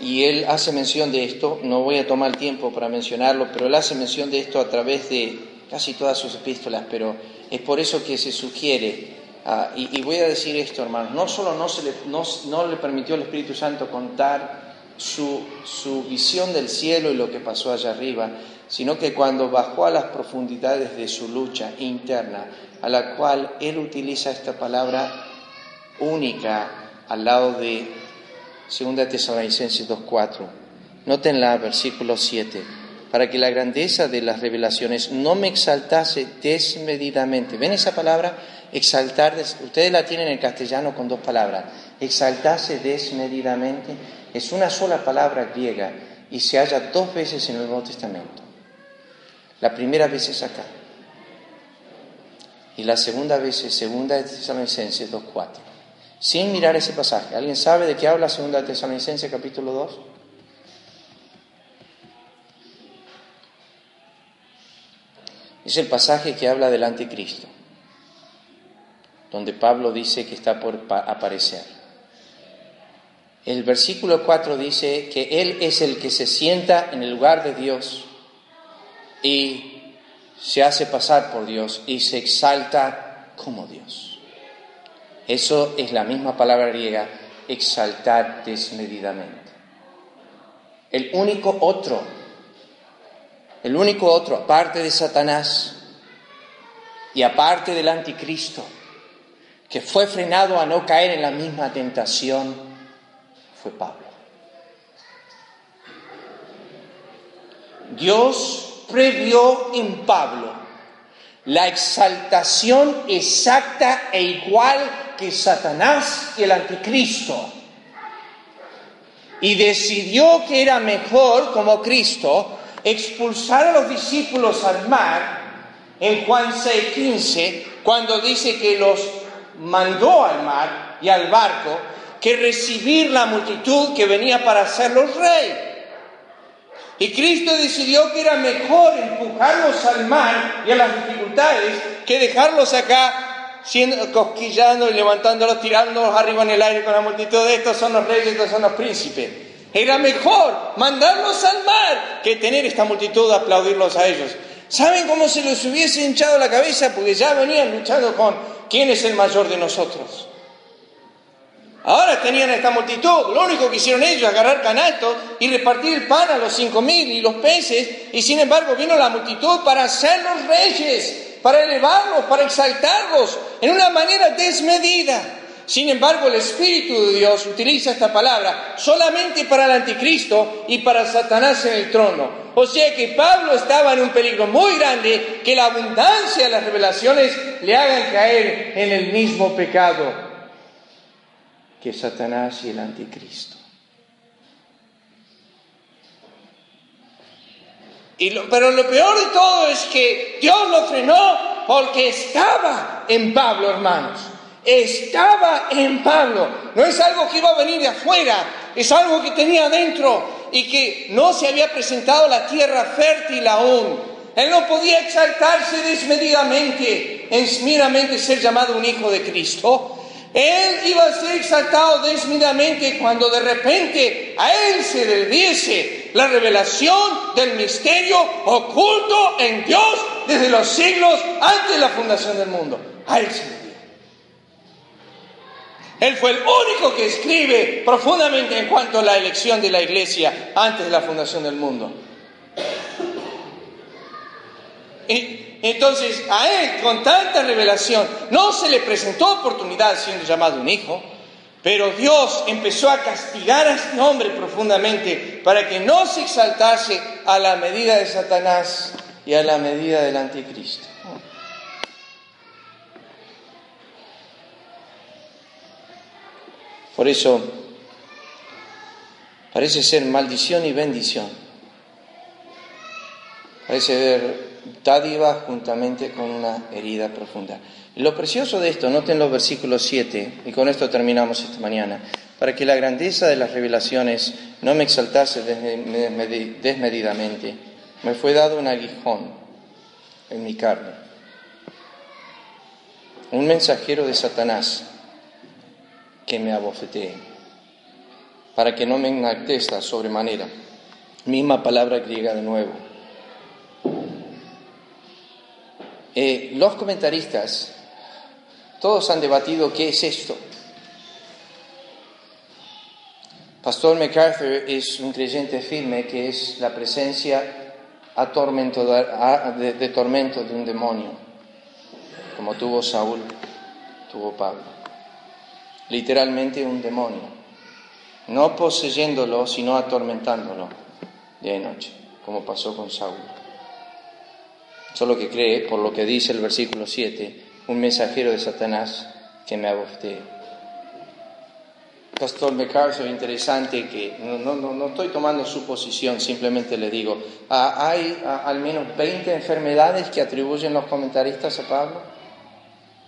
Y él hace mención de esto, no voy a tomar tiempo para mencionarlo, pero él hace mención de esto a través de casi todas sus epístolas, pero es por eso que se sugiere, ah, y, voy a decir esto, hermanos, no solo no, le, permitió al Espíritu Santo contar su, visión del cielo y lo que pasó allá arriba, sino que cuando bajó a las profundidades de su lucha interna, a la cual él utiliza esta palabra única al lado de 2 Tesalonicenses 2.4. Notenla, versículo 7 para que la grandeza de las revelaciones no me exaltase desmedidamente. ¿Ven esa palabra? Exaltar, ustedes la tienen en castellano con dos palabras. Exaltase desmedidamente es una sola palabra griega y se halla dos veces en el Nuevo Testamento. La primera vez es acá. Y la segunda vez es segunda de Tesalonicenses 2.4. Sin mirar ese pasaje. ¿Alguien sabe de qué habla segunda de Tesalonicenses capítulo 2? Es el pasaje que habla del anticristo, donde Pablo dice que está por aparecer. El versículo 4 dice que Él es el que se sienta en el lugar de Dios y se hace pasar por Dios y se exalta como Dios. Eso es la misma palabra griega, exaltar desmedidamente. El único otro el único otro, aparte de Satanás y aparte del anticristo, que fue frenado a no caer en la misma tentación, fue Pablo. Dios previó en Pablo la exaltación exacta e igual que Satanás y el anticristo. Y decidió que era mejor como Cristo expulsar a los discípulos al mar, en Juan 6:15, cuando dice que los mandó al mar y al barco, que recibir la multitud que venía para hacerlos rey. Y Cristo decidió que era mejor empujarlos al mar y a las dificultades que dejarlos acá siendo, cosquillando y levantándolos, tirándolos arriba en el aire con la multitud. Estos son los reyes, estos son los príncipes. Era mejor mandarlos al mar que tener esta multitud a aplaudirlos a ellos. ¿Saben cómo se les hubiese hinchado la cabeza? Porque ya venían luchando con quién es el mayor de nosotros. Ahora tenían esta multitud, lo único que hicieron ellos, agarrar canastos y repartir el pan a los cinco mil y los peces, y sin embargo vino la multitud para hacerlos reyes, para elevarlos, para exaltarlos, en una manera desmedida. Sin embargo, el Espíritu de Dios utiliza esta palabra solamente para el anticristo y para Satanás en el trono. O sea que Pablo estaba en un peligro muy grande que la abundancia de las revelaciones le hagan caer en el mismo pecado que Satanás y el anticristo. pero lo peor de todo es que Dios lo frenó porque estaba en Pablo, hermanos. Estaba en Pablo. No es algo que iba a venir de afuera, es algo que tenía adentro y que no se había presentado la tierra fértil aún. Él no podía exaltarse desmedidamente en ser llamado un hijo de Cristo. Él iba a ser exaltado desmedidamente cuando de repente a él se le diese la revelación del misterio oculto en Dios desde los siglos antes de la fundación del mundo. A él se. Él fue el único que escribe profundamente en cuanto a la elección de la iglesia antes de la fundación del mundo. Y entonces a él, con tanta revelación, no se le presentó oportunidad siendo llamado un hijo, pero Dios empezó a castigar a este hombre profundamente para que no se exaltase a la medida de Satanás y a la medida del anticristo. Por eso parece ser maldición y bendición. Parece ver dádiva juntamente con una herida profunda. Lo precioso de esto, noten los versículos 7, y con esto terminamos esta mañana, para que la grandeza de las revelaciones no me exaltase desmedidamente, me fue dado un aguijón en mi carne, un mensajero de Satanás que me abofetee, para que no me enaltezca sobremanera. Misma palabra griega de nuevo Eh, los comentaristas, todos han debatido qué es esto. Pastor MacArthur es un creyente firme que es la presencia de, de tormento de un demonio, como tuvo Saúl, tuvo Pablo. Literalmente un demonio, no poseyéndolo, sino atormentándolo de noche, como pasó con Saúl solo que cree, por lo que dice el versículo 7, un mensajero de Satanás que me abofetee. Pastor MacArthur, interesante que no, no, no, estoy tomando su posición, simplemente le digo, hay al menos 20 enfermedades que atribuyen los comentaristas a Pablo.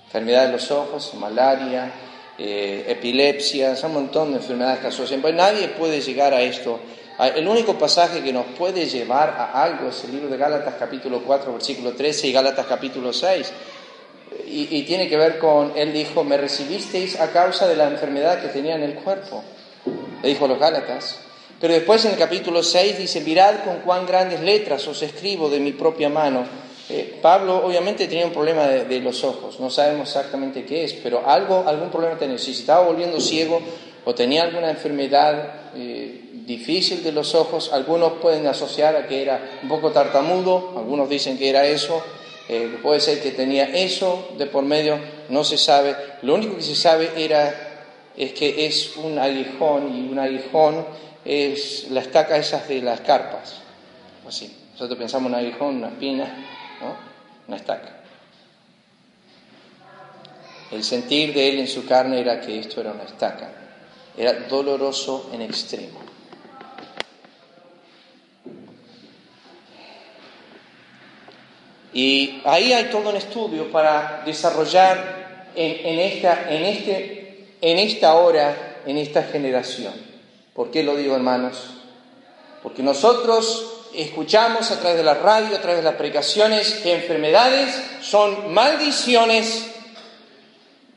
Enfermedades de los ojos, malaria, eh, epilepsia, un montón de enfermedades que asocian. Pues nadie puede llegar a esto Ah, el único pasaje que nos puede llevar a algo es el libro de Gálatas capítulo 4, versículo 13 y Gálatas capítulo 6. Y, tiene que ver con, él dijo, me recibisteis a causa de la enfermedad que tenía en el cuerpo. Le dijo a los Gálatas. Pero después en el capítulo 6 dice, mirad con cuán grandes letras os escribo de mi propia mano. Eh, Pablo obviamente tenía un problema de, los ojos, no sabemos exactamente qué es, pero algo, algún problema tenía. Si se estaba volviendo ciego o tenía alguna enfermedad eh, difícil de los ojos, algunos pueden asociar a que era un poco tartamudo, algunos dicen que era eso, eh, puede ser que tenía eso de por medio, no se sabe. Lo único que se sabe era es que es un aguijón y un aguijón es la estaca esas de las carpas, así. Nosotros pensamos un aguijón, una espina, ¿no? una estaca. El sentir de él en su carne era que esto era una estaca, era doloroso en extremo. Y ahí hay todo un estudio para desarrollar en, esta, en, este, en esta hora, en esta generación. ¿Por qué lo digo, hermanos? Porque nosotros escuchamos a través de la radio, a través de las predicaciones, que enfermedades son maldiciones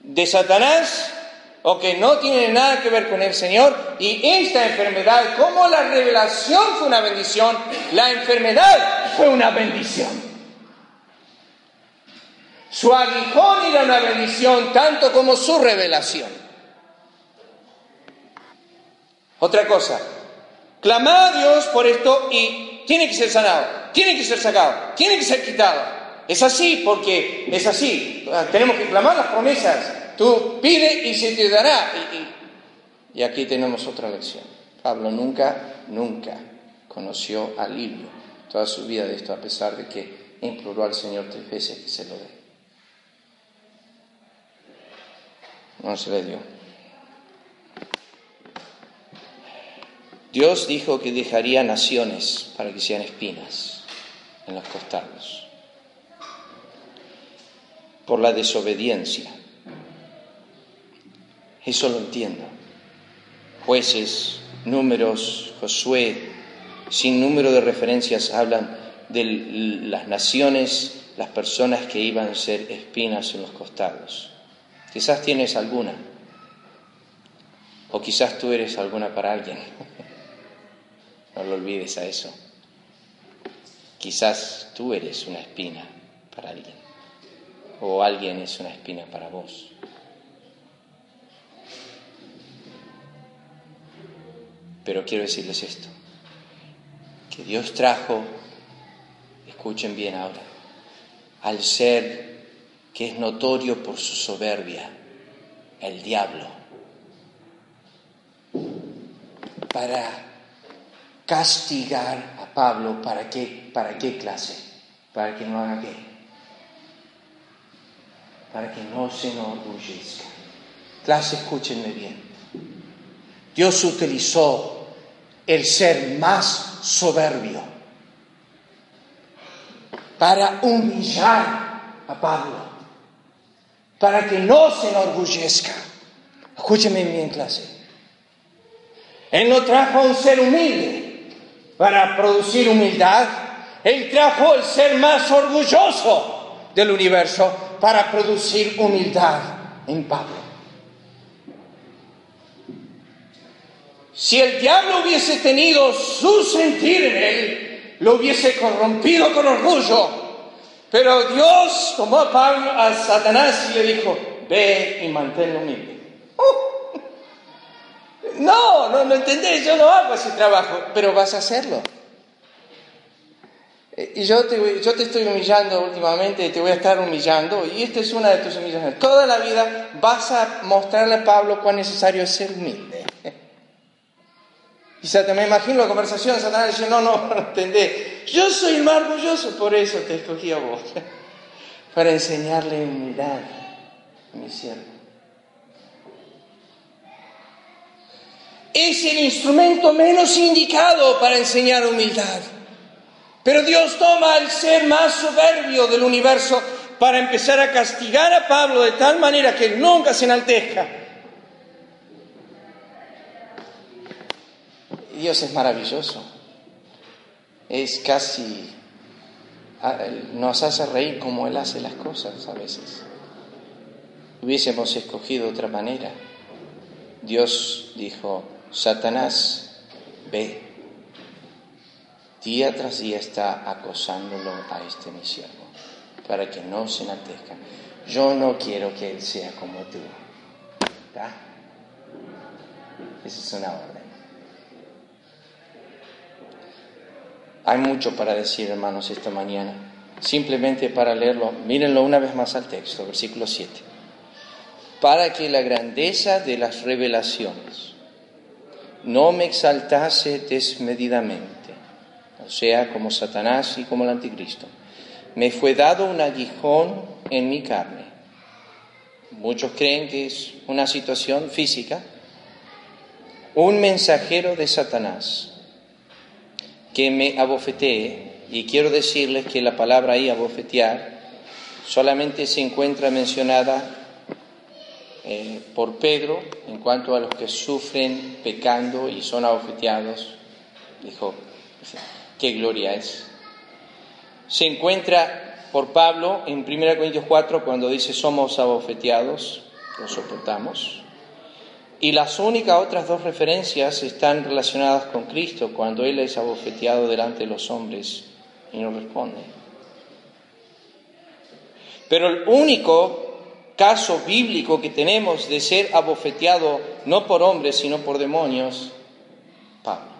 de Satanás o que no tienen nada que ver con el Señor. Y esta enfermedad, como la revelación fue una bendición, la enfermedad fue una bendición. Su aguijón era una bendición tanto como su revelación. Otra cosa, clama a Dios por esto y tiene que ser sanado, tiene que ser sacado, tiene que ser quitado. Es así porque es así. Tenemos que clamar las promesas, Tú pide y se te dará. Y, aquí tenemos otra lección. Pablo nunca, nunca conoció alivio toda su vida de esto, a pesar de que imploró al Señor tres veces que se lo dé. No se le dio. Dios dijo que dejaría naciones para que sean espinas en los costados por la desobediencia. Eso lo entiendo. Jueces, números, Josué, sin número de referencias hablan de las naciones, las personas que iban a ser espinas en los costados. Quizás tienes alguna, o quizás tú eres alguna para alguien. No lo olvides a eso. Quizás tú eres una espina para alguien o alguien es una espina para vos. Pero quiero decirles esto, que Dios trajo, escuchen bien ahora, al ser que es notorio por su soberbia, el diablo, para castigar a Pablo, ¿para qué, para qué clase? Para que no haga qué? Para que no se enorgullezca. Clase, escúchenme bien. Dios utilizó el ser más soberbio para humillar a Pablo, para que no se enorgullezca. Escúchenme bien, clase. Él no trajo a un ser humilde, para producir humildad. Él trajo el ser más orgulloso del universo para producir humildad en Pablo. Si el diablo hubiese tenido su sentir en él, lo hubiese corrompido con orgullo. Pero Dios tomó a Pablo, a Satanás y le dijo, ve y manténlo humilde. No, no, no entendés, yo no hago ese trabajo, pero vas a hacerlo. Eh, y yo te, yo te estoy humillando últimamente, te voy a estar humillando, y esta es una de tus humillaciones. Toda la vida vas a mostrarle a Pablo cuán necesario es ser humilde. Y me imagino la conversación Satanás no, no, no entendés. Yo soy más orgulloso, por eso te escogí a vos. Para enseñarle humildad a mi siervo. Es el instrumento menos indicado para enseñar humildad. Pero Dios toma al ser más soberbio del universo para empezar a castigar a Pablo de tal manera que nunca se enaltezca. Dios es maravilloso. Es casi, nos hace reír como Él hace las cosas a veces. Hubiésemos escogido otra manera. Dios dijo, Satanás ve, día tras día está acosándolo a este mi para que no se enaltezca. Yo no quiero que él sea como tú. Esa es una orden. Hay mucho para decir, hermanos, esta mañana. Simplemente para leerlo, mírenlo una vez más al texto, versículo 7. Para que la grandeza de las revelaciones no me exaltase desmedidamente, o sea, como Satanás y como el anticristo. Me fue dado un aguijón en mi carne. Muchos creen que es una situación física. Un mensajero de Satanás que me abofetee, y quiero decirles que la palabra ahí, abofetear, solamente se encuentra mencionada eh, por Pedro en cuanto a los que sufren pecando y son abofeteados. Dijo, qué gloria es. Se encuentra por Pablo en 1 Corintios 4 cuando dice somos abofeteados, lo soportamos. Y las únicas otras dos referencias están relacionadas con Cristo, cuando Él es abofeteado delante de los hombres y no responde. Pero el único caso bíblico que tenemos de ser abofeteado no por hombres, sino por demonios, Pablo.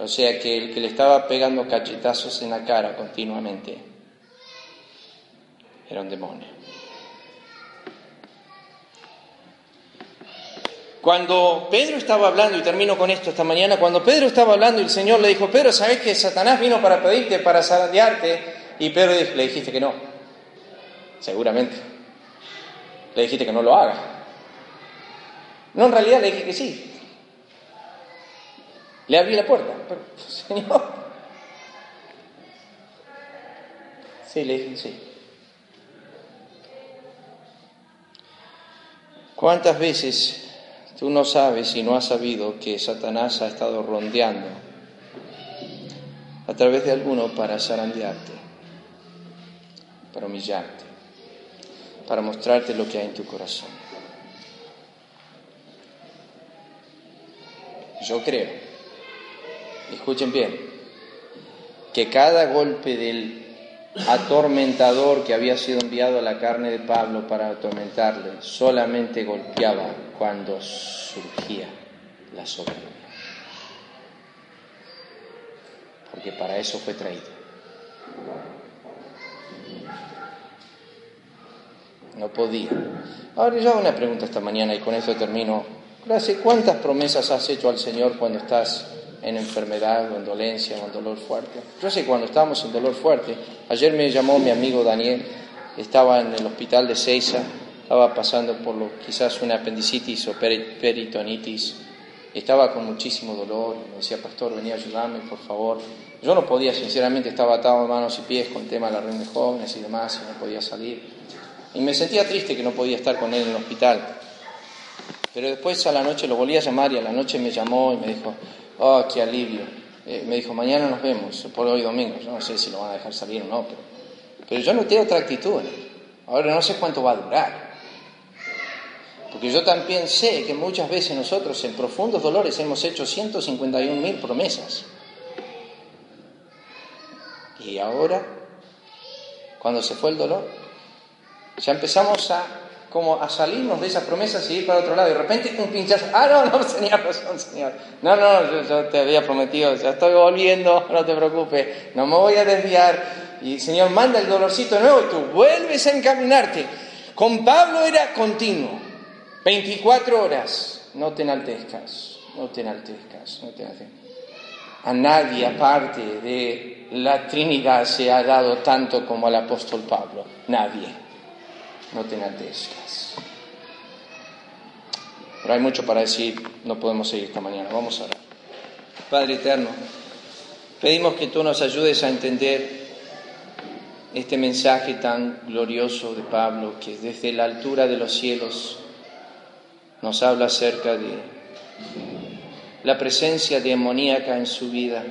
O sea que el que le estaba pegando cachetazos en la cara continuamente era un demonio. Cuando Pedro estaba hablando, y termino con esto esta mañana, cuando Pedro estaba hablando y el Señor le dijo, Pedro, ¿sabes que Satanás vino para pedirte, para saldearte? Y Pedro le dijiste que no seguramente. Le dijiste que no lo haga. No, en realidad le dije que sí. Le abrí la puerta. Pero, Señor. Sí, le dije que sí. ¿Cuántas veces Tú no sabes y no has sabido que Satanás ha estado rondeando a través de alguno para zarandearte, para humillarte, para mostrarte lo que hay en tu corazón. Yo creo, escuchen bien, que cada golpe del atormentador que había sido enviado a la carne de Pablo para atormentarle solamente golpeaba cuando surgía la soberbia. Porque para eso fue traído. No podía. Ahora yo hago una pregunta esta mañana y con eso termino. Gracias. ¿Cuántas promesas has hecho al Señor cuando estás en enfermedad o en dolencia o en dolor fuerte? Yo sé cuando estamos en dolor fuerte. Ayer me llamó mi amigo Daniel, estaba en el hospital de Seiza estaba pasando por lo, quizás una apendicitis o peritonitis, estaba con muchísimo dolor, me decía, pastor, venía a ayudarme, por favor. Yo no podía, sinceramente, estaba atado de manos y pies con el tema de la reunión de jóvenes y demás, y no podía salir. Y me sentía triste que no podía estar con él en el hospital. Pero después a la noche lo volví a llamar y a la noche me llamó y me dijo, oh, qué alivio. Eh, me dijo, mañana nos vemos, por hoy domingo. Yo no sé si lo van a dejar salir o no, pero, pero yo noté otra actitud en él. Ahora no sé cuánto va a durar. Porque yo también sé que muchas veces nosotros en profundos dolores hemos hecho 151 mil promesas. Y ahora, cuando se fue el dolor, ya empezamos a como a salirnos de esas promesas y ir para otro lado. Y de repente un pinchazo. Ah, no, no, tenía razón, Señor. No, no, yo, te había prometido, ya estoy volviendo, no te preocupes, no me voy a desviar. Y Señor manda el dolorcito nuevo y tú vuelves a encaminarte. Con Pablo era continuo. 24 horas, no te enaltezcas, no te enaltezcas, no te enaltezcas. A nadie aparte de la Trinidad se ha dado tanto como al apóstol Pablo. Nadie. No te enaltezcas. Pero hay mucho para decir, no podemos seguir esta mañana. Vamos a orar. Padre eterno, pedimos que tú nos ayudes a entender este mensaje tan glorioso de Pablo, que desde la altura de los cielos nos habla acerca de la presencia demoníaca en su vida.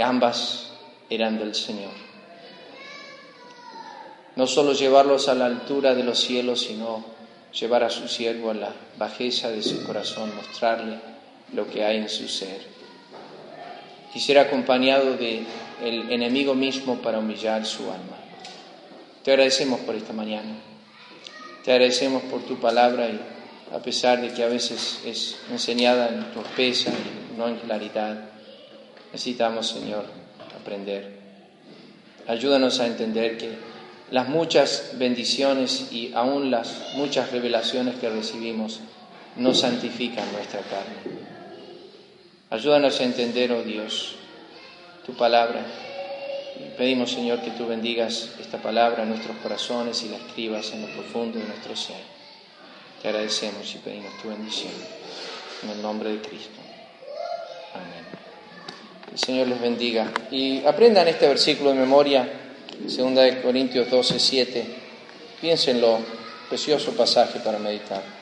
Ambas eran del Señor. No solo llevarlos a la altura de los cielos, sino llevar a su siervo a la bajeza de su corazón, mostrarle lo que hay en su ser. Quisiera acompañado de el enemigo mismo para humillar su alma. Te agradecemos por esta mañana. Te agradecemos por tu palabra y a pesar de que a veces es enseñada en torpeza y no en claridad, necesitamos, Señor, aprender. Ayúdanos a entender que las muchas bendiciones y aún las muchas revelaciones que recibimos no santifican nuestra carne. Ayúdanos a entender, oh Dios, tu palabra Pedimos, Señor, que tú bendigas esta palabra en nuestros corazones y la escribas en lo profundo de nuestro ser. Te agradecemos y pedimos tu bendición. En el nombre de Cristo. Amén. El Señor les bendiga. Y aprendan este versículo de memoria, 2 Corintios 12, 7. Piénsenlo, precioso pasaje para meditar.